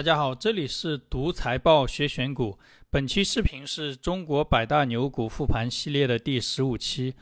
大家好，这里是读财报学选股。本期视频是中国百大牛股复盘系列的第十五期。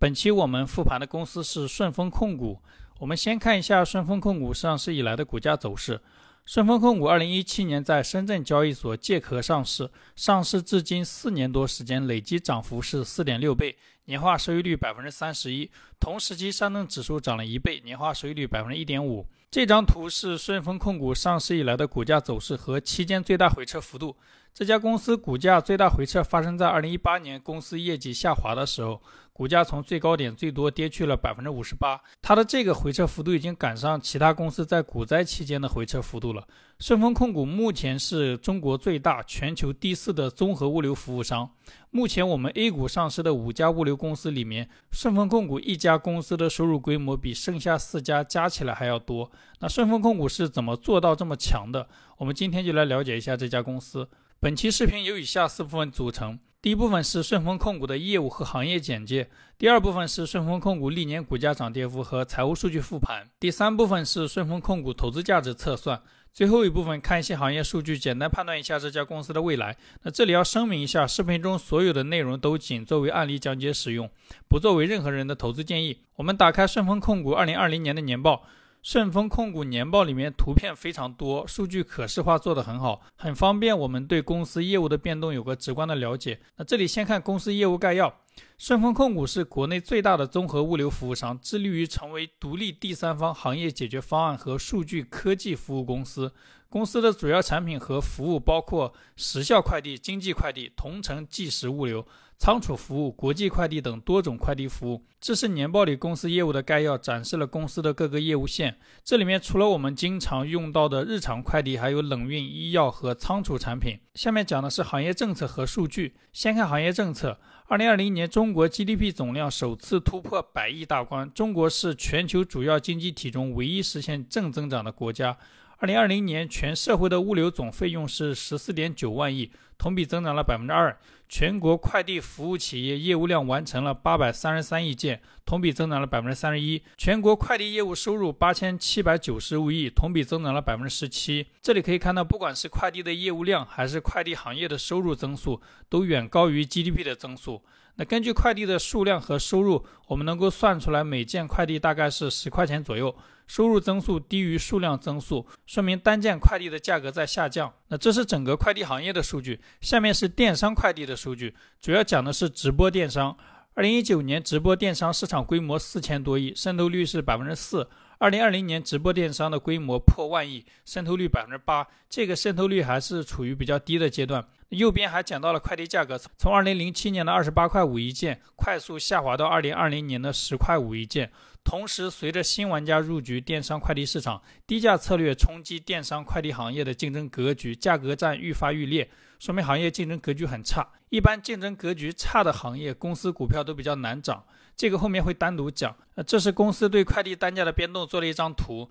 本期我们复盘的公司是顺丰控股。我们先看一下顺丰控股上市以来的股价走势。顺丰控股二零一七年在深圳交易所借壳上市，上市至今四年多时间，累计涨幅是四点六倍，年化收益率百分之三十一。同时期上证指数涨了一倍，年化收益率百分之一点五。这张图是顺丰控股上市以来的股价走势和期间最大回撤幅度。这家公司股价最大回撤发生在二零一八年，公司业绩下滑的时候，股价从最高点最多跌去了百分之五十八。它的这个回撤幅度已经赶上其他公司在股灾期间的回撤幅度了。顺丰控股目前是中国最大、全球第四的综合物流服务商。目前我们 A 股上市的五家物流公司里面，顺丰控股一家公司的收入规模比剩下四家加起来还要多。那顺丰控股是怎么做到这么强的？我们今天就来了解一下这家公司。本期视频由以下四部分组成：第一部分是顺丰控股的业务和行业简介；第二部分是顺丰控股历年股价涨跌幅和财务数据复盘；第三部分是顺丰控股投资价值测算；最后一部分看一些行业数据，简单判断一下这家公司的未来。那这里要声明一下，视频中所有的内容都仅作为案例讲解使用，不作为任何人的投资建议。我们打开顺丰控股二零二零年的年报。顺丰控股年报里面图片非常多，数据可视化做得很好，很方便我们对公司业务的变动有个直观的了解。那这里先看公司业务概要，顺丰控股是国内最大的综合物流服务商，致力于成为独立第三方行业解决方案和数据科技服务公司。公司的主要产品和服务包括时效快递、经济快递、同城即时物流。仓储服务、国际快递等多种快递服务，这是年报里公司业务的概要，展示了公司的各个业务线。这里面除了我们经常用到的日常快递，还有冷运、医药和仓储产品。下面讲的是行业政策和数据。先看行业政策，二零二零年中国 GDP 总量首次突破百亿大关，中国是全球主要经济体中唯一实现正增长的国家。二零二零年全社会的物流总费用是十四点九万亿，同比增长了百分之二。全国快递服务企业业务量完成了八百三十三亿件，同比增长了百分之三十一。全国快递业务收入八千七百九十五亿，同比增长了百分之十七。这里可以看到，不管是快递的业务量，还是快递行业的收入增速，都远高于 GDP 的增速。那根据快递的数量和收入，我们能够算出来，每件快递大概是十块钱左右。收入增速低于数量增速，说明单件快递的价格在下降。那这是整个快递行业的数据。下面是电商快递的数据，主要讲的是直播电商。二零一九年直播电商市场规模四千多亿，渗透率是百分之四。二零二零年直播电商的规模破万亿，渗透率百分之八。这个渗透率还是处于比较低的阶段。右边还讲到了快递价格，从二零零七年的二十八块五一件，快速下滑到二零二零年的十块五一件。同时，随着新玩家入局电商快递市场，低价策略冲击电商快递行业的竞争格局，价格战愈发愈烈，说明行业竞争格局很差。一般竞争格局差的行业，公司股票都比较难涨，这个后面会单独讲。呃，这是公司对快递单价的变动做了一张图。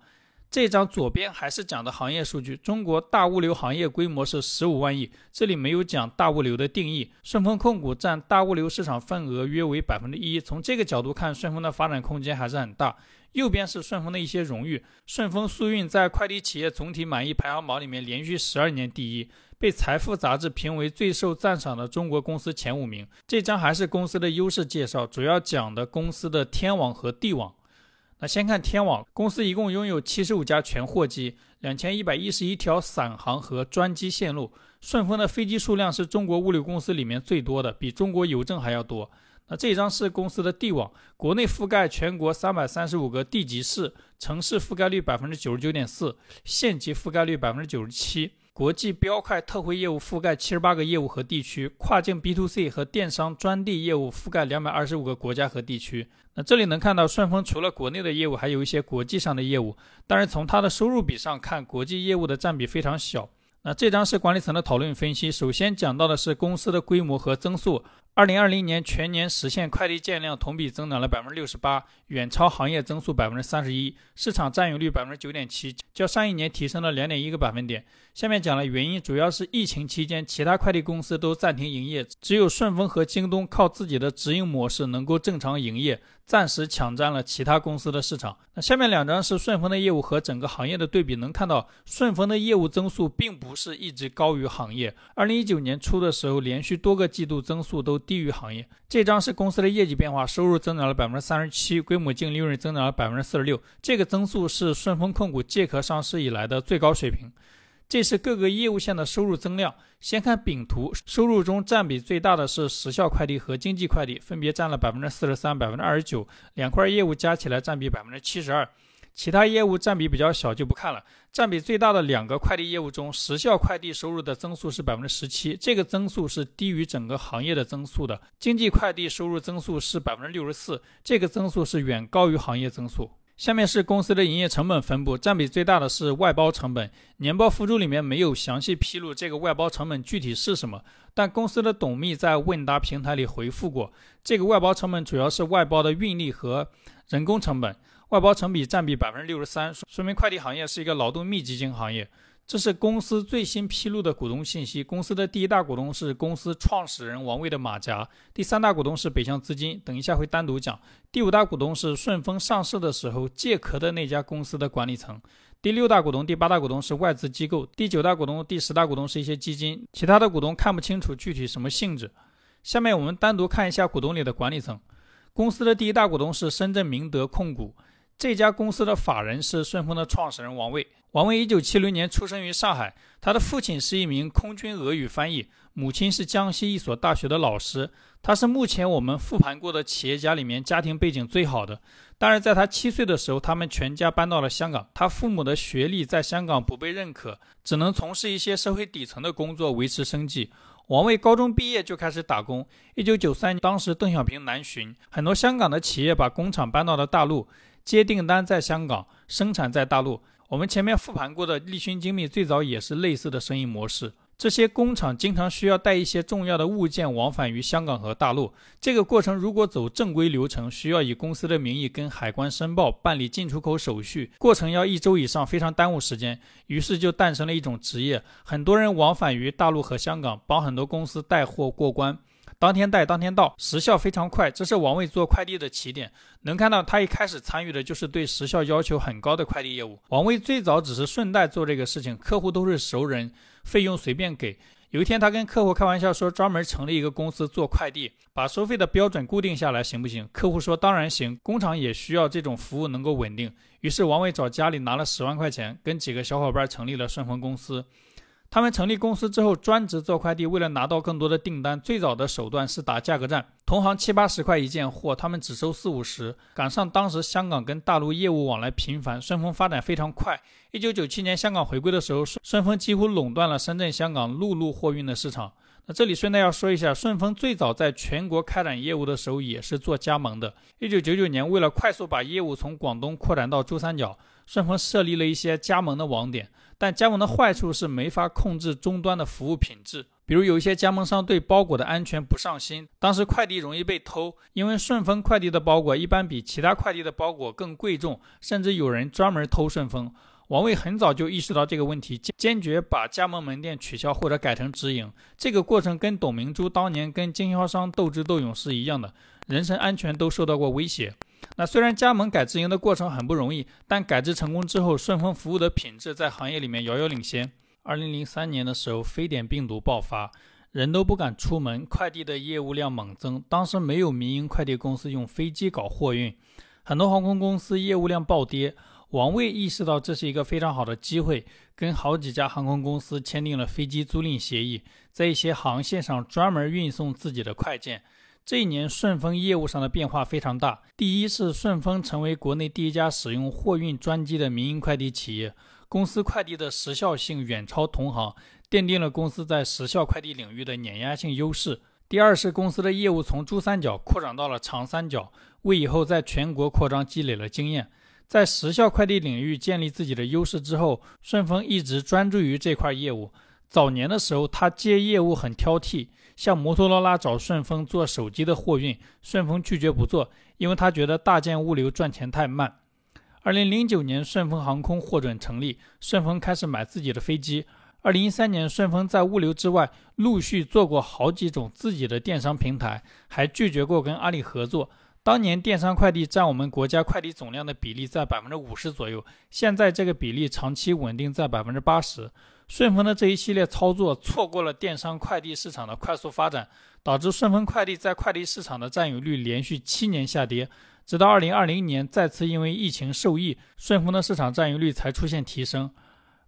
这张左边还是讲的行业数据，中国大物流行业规模是十五万亿，这里没有讲大物流的定义。顺丰控股占大物流市场份额约为百分之一，从这个角度看，顺丰的发展空间还是很大。右边是顺丰的一些荣誉，顺丰速运在快递企业总体满意排行榜里面连续十二年第一，被财富杂志评为最受赞赏的中国公司前五名。这张还是公司的优势介绍，主要讲的公司的天网和地网。那先看天网公司，一共拥有七十五家全货机，两千一百一十一条散航和专机线路。顺丰的飞机数量是中国物流公司里面最多的，比中国邮政还要多。那这一张是公司的地网，国内覆盖全国三百三十五个地级市，城市覆盖率百分之九十九点四，县级覆盖率百分之九十七。国际标快特惠业务覆盖七十八个业务和地区，跨境 B to C 和电商专递业务覆盖两百二十五个国家和地区。那这里能看到，顺丰除了国内的业务，还有一些国际上的业务。但是从它的收入比上看，国际业务的占比非常小。那这张是管理层的讨论分析，首先讲到的是公司的规模和增速。二零二零年全年实现快递件量同比增长了百分之六十八，远超行业增速百分之三十一，市场占有率百分之九点七，较上一年提升了两点一个百分点。下面讲的原因主要是疫情期间，其他快递公司都暂停营业，只有顺丰和京东靠自己的直营模式能够正常营业，暂时抢占了其他公司的市场。那下面两张是顺丰的业务和整个行业的对比，能看到顺丰的业务增速并不是一直高于行业。二零一九年初的时候，连续多个季度增速都低于行业。这张是公司的业绩变化，收入增长了百分之三十七，规模净利润增长了百分之四十六，这个增速是顺丰控股借壳上市以来的最高水平。这是各个业务线的收入增量。先看丙图，收入中占比最大的是时效快递和经济快递，分别占了百分之四十三、百分之二十九，两块业务加起来占比百分之七十二。其他业务占比比较小，就不看了。占比最大的两个快递业务中，时效快递收入的增速是百分之十七，这个增速是低于整个行业的增速的。经济快递收入增速是百分之六十四，这个增速是远高于行业增速。下面是公司的营业成本分布，占比最大的是外包成本。年报附注里面没有详细披露这个外包成本具体是什么，但公司的董秘在问答平台里回复过，这个外包成本主要是外包的运力和人工成本，外包成比占比百分之六十三，说明快递行业是一个劳动密集型行业。这是公司最新披露的股东信息。公司的第一大股东是公司创始人王卫的马甲，第三大股东是北向资金，等一下会单独讲。第五大股东是顺丰上市的时候借壳的那家公司的管理层。第六大股东、第八大股东是外资机构，第九大股东、第十大股东是一些基金，其他的股东看不清楚具体什么性质。下面我们单独看一下股东里的管理层。公司的第一大股东是深圳明德控股。这家公司的法人是顺丰的创始人王卫。王卫一九七六年出生于上海，他的父亲是一名空军俄语翻译，母亲是江西一所大学的老师。他是目前我们复盘过的企业家里面家庭背景最好的。但是在他七岁的时候，他们全家搬到了香港。他父母的学历在香港不被认可，只能从事一些社会底层的工作维持生计。王卫高中毕业就开始打工。一九九三年，当时邓小平南巡，很多香港的企业把工厂搬到了大陆。接订单在香港，生产在大陆。我们前面复盘过的立讯精密最早也是类似的生意模式。这些工厂经常需要带一些重要的物件往返于香港和大陆。这个过程如果走正规流程，需要以公司的名义跟海关申报、办理进出口手续，过程要一周以上，非常耽误时间。于是就诞生了一种职业，很多人往返于大陆和香港，帮很多公司带货过关。当天带当天到，时效非常快。这是王卫做快递的起点。能看到他一开始参与的就是对时效要求很高的快递业务。王卫最早只是顺带做这个事情，客户都是熟人，费用随便给。有一天，他跟客户开玩笑说，专门成立一个公司做快递，把收费的标准固定下来，行不行？客户说当然行，工厂也需要这种服务能够稳定。于是王卫找家里拿了十万块钱，跟几个小伙伴成立了顺丰公司。他们成立公司之后，专职做快递。为了拿到更多的订单，最早的手段是打价格战。同行七八十块一件货，他们只收四五十。赶上当时香港跟大陆业务往来频繁，顺丰发展非常快。一九九七年香港回归的时候，顺丰几乎垄断了深圳、香港陆路货运的市场。那这里顺带要说一下，顺丰最早在全国开展业务的时候，也是做加盟的。一九九九年，为了快速把业务从广东扩展到珠三角，顺丰设立了一些加盟的网点。但加盟的坏处是没法控制终端的服务品质，比如有一些加盟商对包裹的安全不上心，当时快递容易被偷，因为顺丰快递的包裹一般比其他快递的包裹更贵重，甚至有人专门偷顺丰。王卫很早就意识到这个问题，坚决把加盟门店取消或者改成直营。这个过程跟董明珠当年跟经销商斗智斗勇是一样的，人身安全都受到过威胁。那虽然加盟改直营的过程很不容易，但改制成功之后，顺丰服务的品质在行业里面遥遥领先。二零零三年的时候，非典病毒爆发，人都不敢出门，快递的业务量猛增。当时没有民营快递公司用飞机搞货运，很多航空公司业务量暴跌。王卫意识到这是一个非常好的机会，跟好几家航空公司签订了飞机租赁协议，在一些航线上专门运送自己的快件。这一年，顺丰业务上的变化非常大。第一是顺丰成为国内第一家使用货运专机的民营快递企业，公司快递的时效性远超同行，奠定了公司在时效快递领域的碾压性优势。第二是公司的业务从珠三角扩展到了长三角，为以后在全国扩张积累了经验。在时效快递领域建立自己的优势之后，顺丰一直专注于这块业务。早年的时候，他接业务很挑剔。像摩托罗拉找顺丰做手机的货运，顺丰拒绝不做，因为他觉得大件物流赚钱太慢。二零零九年，顺丰航空获准成立，顺丰开始买自己的飞机。二零一三年，顺丰在物流之外陆续做过好几种自己的电商平台，还拒绝过跟阿里合作。当年电商快递占我们国家快递总量的比例在百分之五十左右，现在这个比例长期稳定在百分之八十。顺丰的这一系列操作错过了电商快递市场的快速发展，导致顺丰快递在快递市场的占有率连续七年下跌，直到二零二零年再次因为疫情受益，顺丰的市场占有率才出现提升。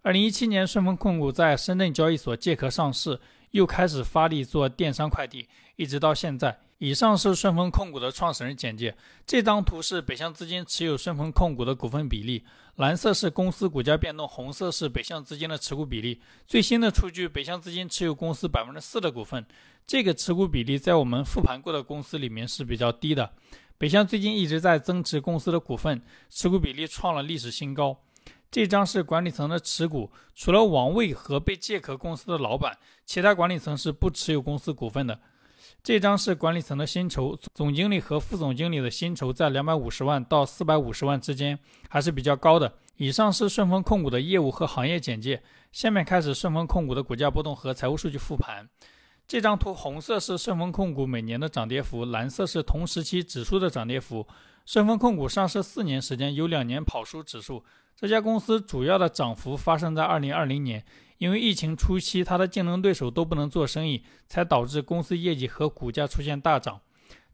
二零一七年，顺丰控股在深圳交易所借壳上市，又开始发力做电商快递，一直到现在。以上是顺丰控股的创始人简介。这张图是北向资金持有顺丰控股的股份比例，蓝色是公司股价变动，红色是北向资金的持股比例。最新的数据，北向资金持有公司百分之四的股份，这个持股比例在我们复盘过的公司里面是比较低的。北向最近一直在增持公司的股份，持股比例创了历史新高。这张是管理层的持股，除了王卫和被借壳公司的老板，其他管理层是不持有公司股份的。这张是管理层的薪酬，总经理和副总经理的薪酬在两百五十万到四百五十万之间，还是比较高的。以上是顺丰控股的业务和行业简介，下面开始顺丰控股的股价波动和财务数据复盘。这张图红色是顺丰控股每年的涨跌幅，蓝色是同时期指数的涨跌幅。顺丰控股上市四年时间，有两年跑输指数。这家公司主要的涨幅发生在二零二零年，因为疫情初期，它的竞争对手都不能做生意，才导致公司业绩和股价出现大涨。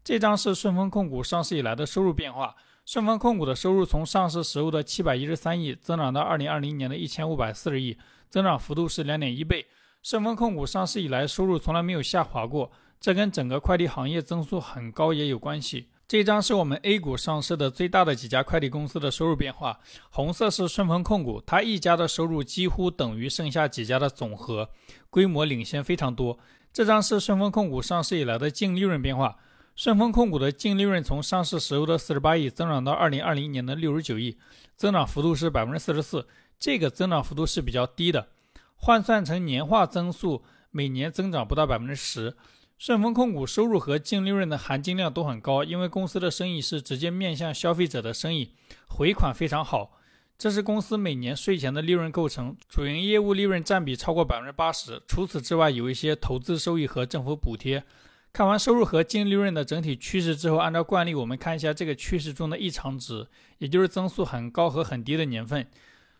这张是顺丰控股上市以来的收入变化。顺丰控股的收入从上市时候的七百一十三亿增长到二零二零年的一千五百四十亿，增长幅度是两点一倍。顺丰控股上市以来收入从来没有下滑过，这跟整个快递行业增速很高也有关系。这张是我们 A 股上市的最大的几家快递公司的收入变化。红色是顺丰控股，它一家的收入几乎等于剩下几家的总和，规模领先非常多。这张是顺丰控股上市以来的净利润变化。顺丰控股的净利润从上市时候的四十八亿增长到二零二零年的六十九亿，增长幅度是百分之四十四。这个增长幅度是比较低的，换算成年化增速，每年增长不到百分之十。顺丰控股收入和净利润的含金量都很高，因为公司的生意是直接面向消费者的生意，回款非常好。这是公司每年税前的利润构成，主营业务利润占比超过百分之八十。除此之外，有一些投资收益和政府补贴。看完收入和净利润的整体趋势之后，按照惯例，我们看一下这个趋势中的异常值，也就是增速很高和很低的年份。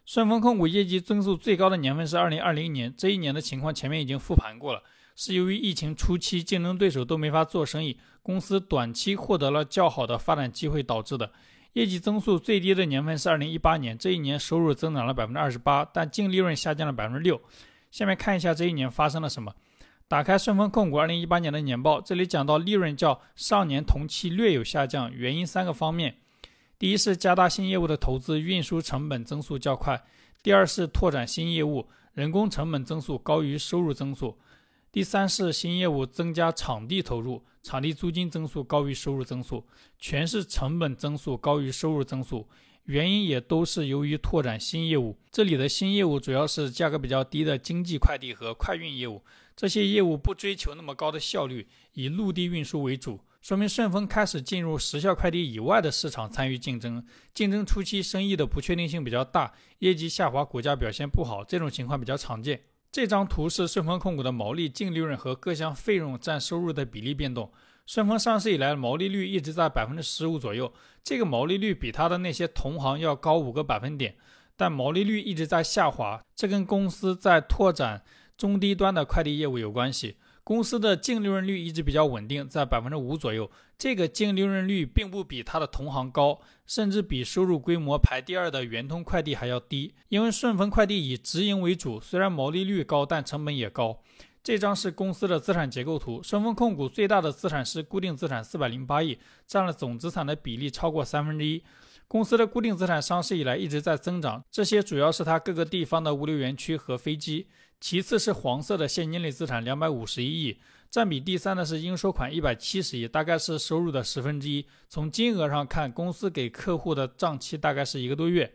顺丰控股业绩增速最高的年份是二零二零年，这一年的情况前面已经复盘过了。是由于疫情初期竞争对手都没法做生意，公司短期获得了较好的发展机会导致的。业绩增速最低的年份是二零一八年，这一年收入增长了百分之二十八，但净利润下降了百分之六。下面看一下这一年发生了什么。打开顺丰控股二零一八年的年报，这里讲到利润较上年同期略有下降，原因三个方面：第一是加大新业务的投资，运输成本增速较快；第二是拓展新业务，人工成本增速高于收入增速。第三是新业务增加场地投入，场地租金增速高于收入增速，全是成本增速高于收入增速，原因也都是由于拓展新业务。这里的新业务主要是价格比较低的经济快递和快运业务，这些业务不追求那么高的效率，以陆地运输为主，说明顺丰开始进入时效快递以外的市场参与竞争。竞争初期生意的不确定性比较大，业绩下滑，股价表现不好，这种情况比较常见。这张图是顺丰控股的毛利、净利润和各项费用占收入的比例变动。顺丰上市以来，毛利率一直在百分之十五左右，这个毛利率比它的那些同行要高五个百分点，但毛利率一直在下滑，这跟公司在拓展中低端的快递业务有关系。公司的净利润率一直比较稳定，在百分之五左右。这个净利润率并不比它的同行高，甚至比收入规模排第二的圆通快递还要低。因为顺丰快递以直营为主，虽然毛利率高，但成本也高。这张是公司的资产结构图。顺丰控股最大的资产是固定资产四百零八亿，占了总资产的比例超过三分之一。公司的固定资产上市以来一直在增长，这些主要是它各个地方的物流园区和飞机。其次是黄色的现金类资产两百五十一亿，占比第三的是应收款一百七十亿，大概是收入的十分之一。从金额上看，公司给客户的账期大概是一个多月。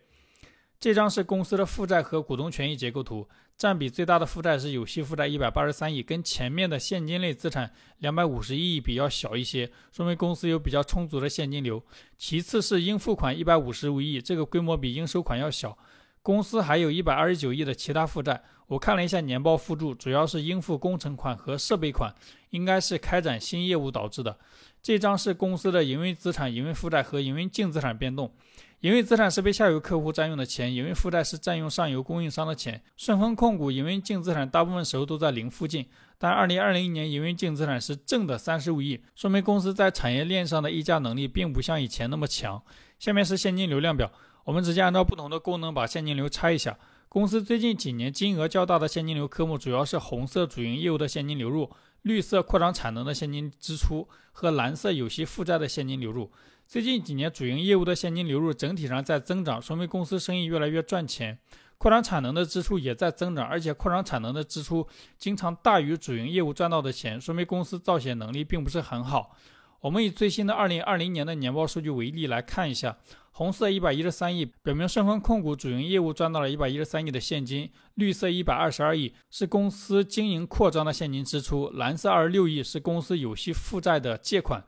这张是公司的负债和股东权益结构图，占比最大的负债是有息负债一百八十三亿，跟前面的现金类资产两百五十一亿比较小一些，说明公司有比较充足的现金流。其次是应付款一百五十五亿，这个规模比应收款要小。公司还有一百二十九亿的其他负债。我看了一下年报附注，主要是应付工程款和设备款，应该是开展新业务导致的。这张是公司的营运资产、营运负债和营运净资产变动。营运资产是被下游客户占用的钱，营运负债是占用上游供应商的钱。顺丰控股营运净资产大部分时候都在零附近，但二零二零年营运净资产是正的三十五亿，说明公司在产业链上的议价能力并不像以前那么强。下面是现金流量表，我们直接按照不同的功能把现金流拆一下。公司最近几年金额较大的现金流科目主要是红色主营业务的现金流入。绿色扩张产能的现金支出和蓝色有息负债的现金流入。最近几年主营业务的现金流入整体上在增长，说明公司生意越来越赚钱。扩张产能的支出也在增长，而且扩张产能的支出经常大于主营业务赚到的钱，说明公司造血能力并不是很好。我们以最新的二零二零年的年报数据为例来看一下。红色一百一十三亿，表明顺丰控股主营业务赚到了一百一十三亿的现金；绿色一百二十二亿是公司经营扩张的现金支出；蓝色二十六亿是公司有息负债的借款。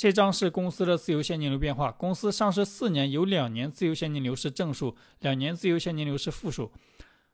这张是公司的自由现金流变化。公司上市四年，有两年自由现金流是正数，两年自由现金流是负数，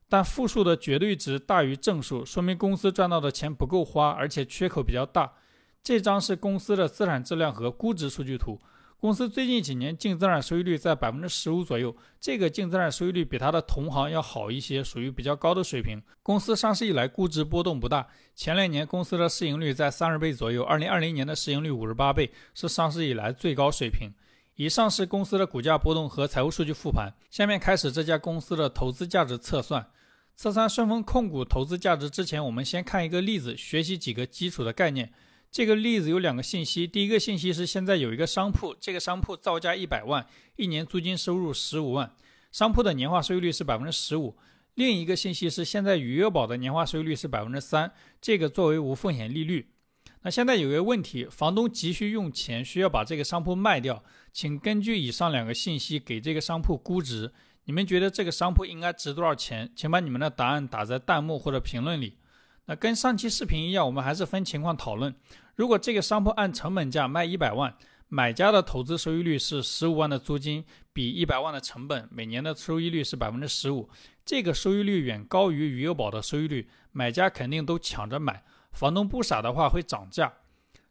但负数的绝对值大于正数，说明公司赚到的钱不够花，而且缺口比较大。这张是公司的资产质量和估值数据图。公司最近几年净资产收益率在百分之十五左右，这个净资产收益率比它的同行要好一些，属于比较高的水平。公司上市以来估值波动不大，前两年公司的市盈率在三十倍左右，二零二零年的市盈率五十八倍，是上市以来最高水平。以上是公司的股价波动和财务数据复盘。下面开始这家公司的投资价值测算。测算顺丰控股投资价值之前，我们先看一个例子，学习几个基础的概念。这个例子有两个信息，第一个信息是现在有一个商铺，这个商铺造价一百万，一年租金收入十五万，商铺的年化收益率是百分之十五。另一个信息是现在余额宝的年化收益率是百分之三，这个作为无风险利率。那现在有一个问题，房东急需用钱，需要把这个商铺卖掉，请根据以上两个信息给这个商铺估值。你们觉得这个商铺应该值多少钱？请把你们的答案打在弹幕或者评论里。那跟上期视频一样，我们还是分情况讨论。如果这个商铺按成本价卖一百万，买家的投资收益率是十五万的租金比一百万的成本，每年的收益率是百分之十五，这个收益率远高于余额宝的收益率，买家肯定都抢着买。房东不傻的话会涨价，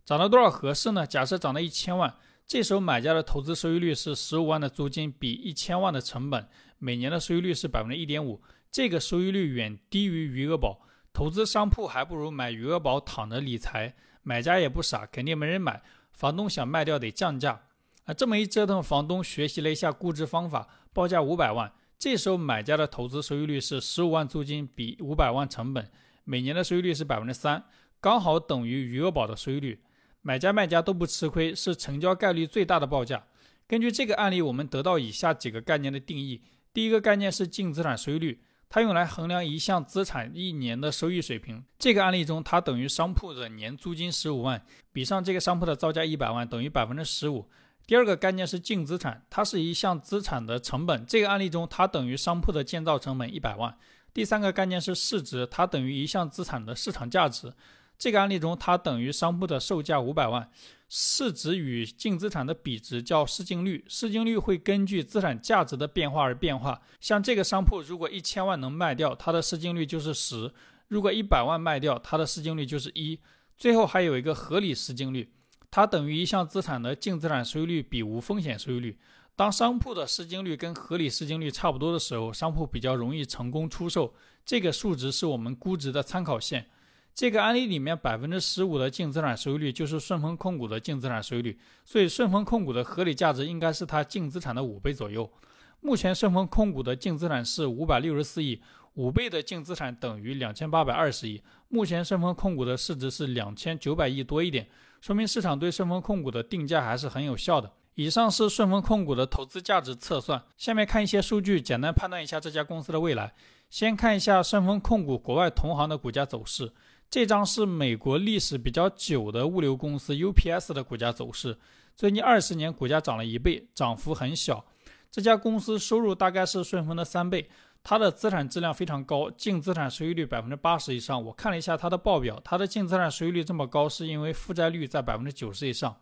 涨到多少合适呢？假设涨到一千万，这时候买家的投资收益率是十五万的租金比一千万的成本，每年的收益率是百分之一点五，这个收益率远低于余额宝。投资商铺还不如买余额宝躺着理财，买家也不傻，肯定没人买。房东想卖掉得降价，啊，这么一折腾，房东学习了一下估值方法，报价五百万。这时候买家的投资收益率是十五万租金比五百万成本，每年的收益率是百分之三，刚好等于余额宝的收益率。买家卖家都不吃亏，是成交概率最大的报价。根据这个案例，我们得到以下几个概念的定义：第一个概念是净资产收益率。它用来衡量一项资产一年的收益水平。这个案例中，它等于商铺的年租金十五万，比上这个商铺的造价一百万，等于百分之十五。第二个概念是净资产，它是一项资产的成本。这个案例中，它等于商铺的建造成本一百万。第三个概念是市值，它等于一项资产的市场价值。这个案例中，它等于商铺的售价五百万。市值与净资产的比值叫市净率，市净率会根据资产价值的变化而变化。像这个商铺，如果一千万能卖掉，它的市净率就是十；如果一百万卖掉，它的市净率就是一。最后还有一个合理市净率，它等于一项资产的净资产收益率比无风险收益率。当商铺的市净率跟合理市净率差不多的时候，商铺比较容易成功出售。这个数值是我们估值的参考线。这个案例里面，百分之十五的净资产收益率就是顺丰控股的净资产收益率，所以顺丰控股的合理价值应该是它净资产的五倍左右。目前顺丰控股的净资产是五百六十四亿，五倍的净资产等于两千八百二十亿。目前顺丰控股的市值是两千九百亿多一点，说明市场对顺丰控股的定价还是很有效的。以上是顺丰控股的投资价值测算，下面看一些数据，简单判断一下这家公司的未来。先看一下顺丰控股国外同行的股价走势。这张是美国历史比较久的物流公司 UPS 的股价走势，最近二十年股价涨了一倍，涨幅很小。这家公司收入大概是顺丰的三倍，它的资产质量非常高，净资产收益率百分之八十以上。我看了一下它的报表，它的净资产收益率这么高，是因为负债率在百分之九十以上。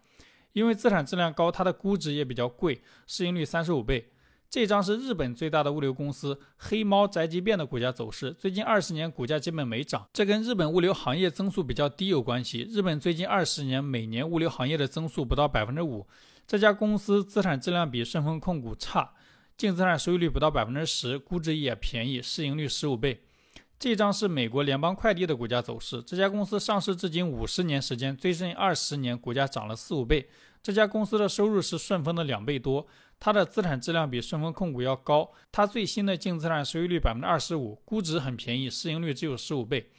因为资产质量高，它的估值也比较贵，市盈率三十五倍。这张是日本最大的物流公司黑猫宅急便的股价走势，最近二十年股价基本没涨，这跟日本物流行业增速比较低有关系。日本最近二十年每年物流行业的增速不到百分之五。这家公司资产质量比顺丰控股差，净资产收益率不到百分之十，估值也便宜，市盈率十五倍。这张是美国联邦快递的股价走势，这家公司上市至今五十年时间，最近二十年股价涨了四五倍。这家公司的收入是顺丰的两倍多，它的资产质量比顺丰控股要高，它最新的净资产收益率百分之二十五，估值很便宜，市盈率只有十五倍。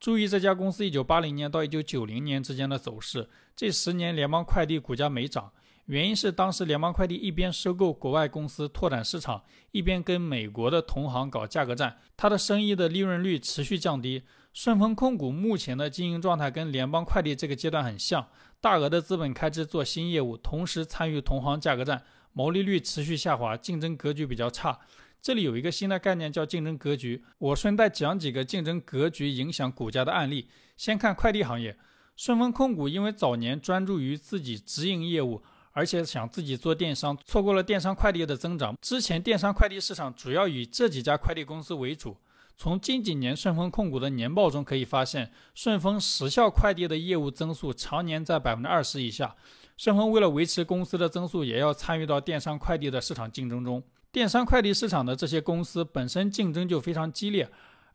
注意这家公司一九八零年到一九九零年之间的走势，这十年联邦快递股价没涨，原因是当时联邦快递一边收购国外公司拓展市场，一边跟美国的同行搞价格战，它的生意的利润率持续降低。顺丰控股目前的经营状态跟联邦快递这个阶段很像，大额的资本开支做新业务，同时参与同行价格战，毛利率持续下滑，竞争格局比较差。这里有一个新的概念叫竞争格局，我顺带讲几个竞争格局影响股价的案例。先看快递行业，顺丰控股因为早年专注于自己直营业务，而且想自己做电商，错过了电商快递的增长。之前电商快递市场主要以这几家快递公司为主。从近几年顺丰控股的年报中可以发现，顺丰时效快递的业务增速常年在百分之二十以下。顺丰为了维持公司的增速，也要参与到电商快递的市场竞争中。电商快递市场的这些公司本身竞争就非常激烈。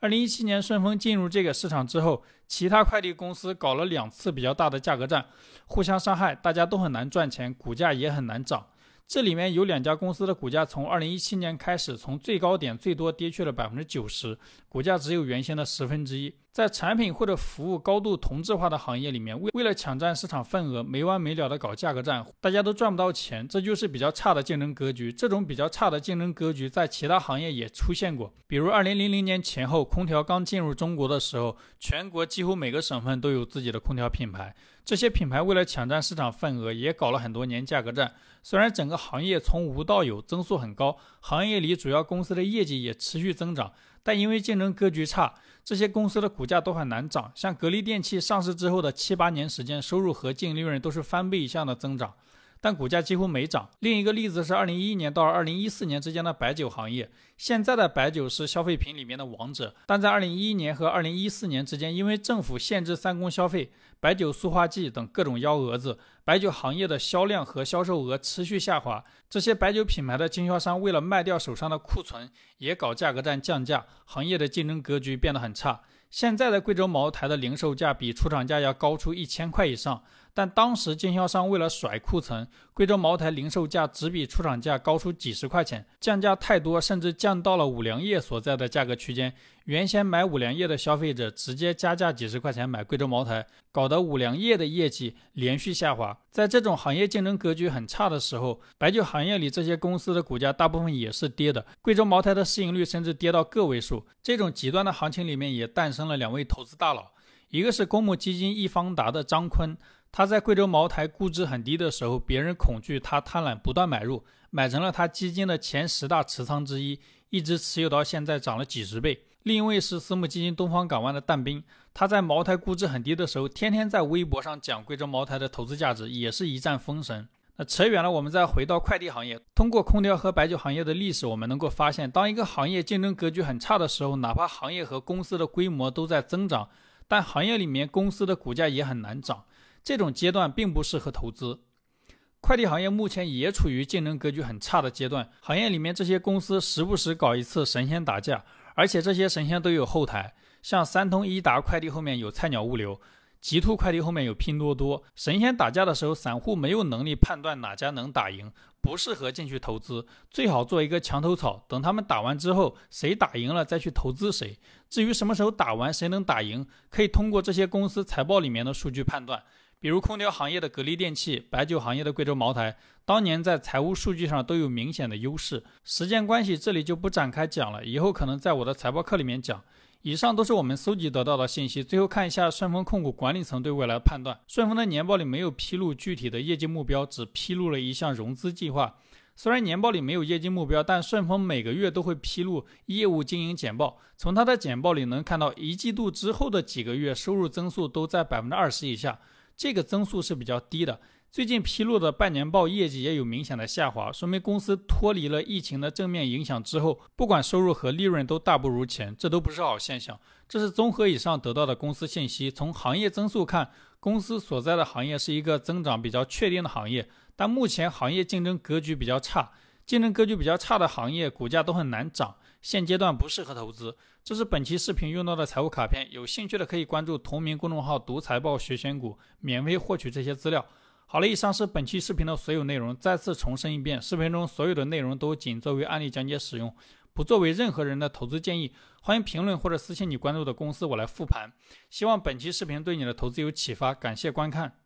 二零一七年顺丰进入这个市场之后，其他快递公司搞了两次比较大的价格战，互相伤害，大家都很难赚钱，股价也很难涨。这里面有两家公司的股价从二零一七年开始，从最高点最多跌去了百分之九十，股价只有原先的十分之一。在产品或者服务高度同质化的行业里面，为为了抢占市场份额，没完没了的搞价格战，大家都赚不到钱，这就是比较差的竞争格局。这种比较差的竞争格局在其他行业也出现过，比如二零零零年前后，空调刚进入中国的时候，全国几乎每个省份都有自己的空调品牌，这些品牌为了抢占市场份额，也搞了很多年价格战。虽然整个行业从无到有增速很高，行业里主要公司的业绩也持续增长。但因为竞争格局差，这些公司的股价都很难涨。像格力电器上市之后的七八年时间，收入和净利润都是翻倍以上的增长。但股价几乎没涨。另一个例子是二零一一年到二零一四年之间的白酒行业。现在的白酒是消费品里面的王者，但在二零一一年和二零一四年之间，因为政府限制三公消费、白酒塑化剂等各种幺蛾子，白酒行业的销量和销售额持续下滑。这些白酒品牌的经销商为了卖掉手上的库存，也搞价格战降价，行业的竞争格局变得很差。现在的贵州茅台的零售价比出厂价要高出一千块以上。但当时经销商为了甩库存，贵州茅台零售价只比出厂价高出几十块钱，降价太多，甚至降到了五粮液所在的价格区间。原先买五粮液的消费者直接加价几十块钱买贵州茅台，搞得五粮液的业绩连续下滑。在这种行业竞争格局很差的时候，白酒行业里这些公司的股价大部分也是跌的，贵州茅台的市盈率甚至跌到个位数。这种极端的行情里面也诞生了两位投资大佬，一个是公募基金易方达的张坤。他在贵州茅台估值很低的时候，别人恐惧他贪婪，不断买入，买成了他基金的前十大持仓之一，一直持有到现在，涨了几十倍。另一位是私募基金东方港湾的但斌，他在茅台估值很低的时候，天天在微博上讲贵州茅台的投资价值，也是一战封神。那扯远了，我们再回到快递行业。通过空调和白酒行业的历史，我们能够发现，当一个行业竞争格局很差的时候，哪怕行业和公司的规模都在增长，但行业里面公司的股价也很难涨。这种阶段并不适合投资。快递行业目前也处于竞争格局很差的阶段，行业里面这些公司时不时搞一次神仙打架，而且这些神仙都有后台，像三通一达快递后面有菜鸟物流，极兔快递后面有拼多多。神仙打架的时候，散户没有能力判断哪家能打赢，不适合进去投资，最好做一个墙头草，等他们打完之后，谁打赢了再去投资谁。至于什么时候打完，谁能打赢，可以通过这些公司财报里面的数据判断。比如空调行业的格力电器，白酒行业的贵州茅台，当年在财务数据上都有明显的优势。时间关系，这里就不展开讲了，以后可能在我的财报课里面讲。以上都是我们搜集得到的信息。最后看一下顺丰控股管理层对未来的判断。顺丰的年报里没有披露具体的业绩目标，只披露了一项融资计划。虽然年报里没有业绩目标，但顺丰每个月都会披露业务经营简报。从它的简报里能看到，一季度之后的几个月收入增速都在百分之二十以下。这个增速是比较低的。最近披露的半年报业绩也有明显的下滑，说明公司脱离了疫情的正面影响之后，不管收入和利润都大不如前，这都不是好现象。这是综合以上得到的公司信息。从行业增速看，公司所在的行业是一个增长比较确定的行业，但目前行业竞争格局比较差，竞争格局比较差的行业股价都很难涨，现阶段不适合投资。这是本期视频用到的财务卡片，有兴趣的可以关注同名公众号“读财报学选股”，免费获取这些资料。好了，以上是本期视频的所有内容。再次重申一遍，视频中所有的内容都仅作为案例讲解使用，不作为任何人的投资建议。欢迎评论或者私信你关注的公司，我来复盘。希望本期视频对你的投资有启发，感谢观看。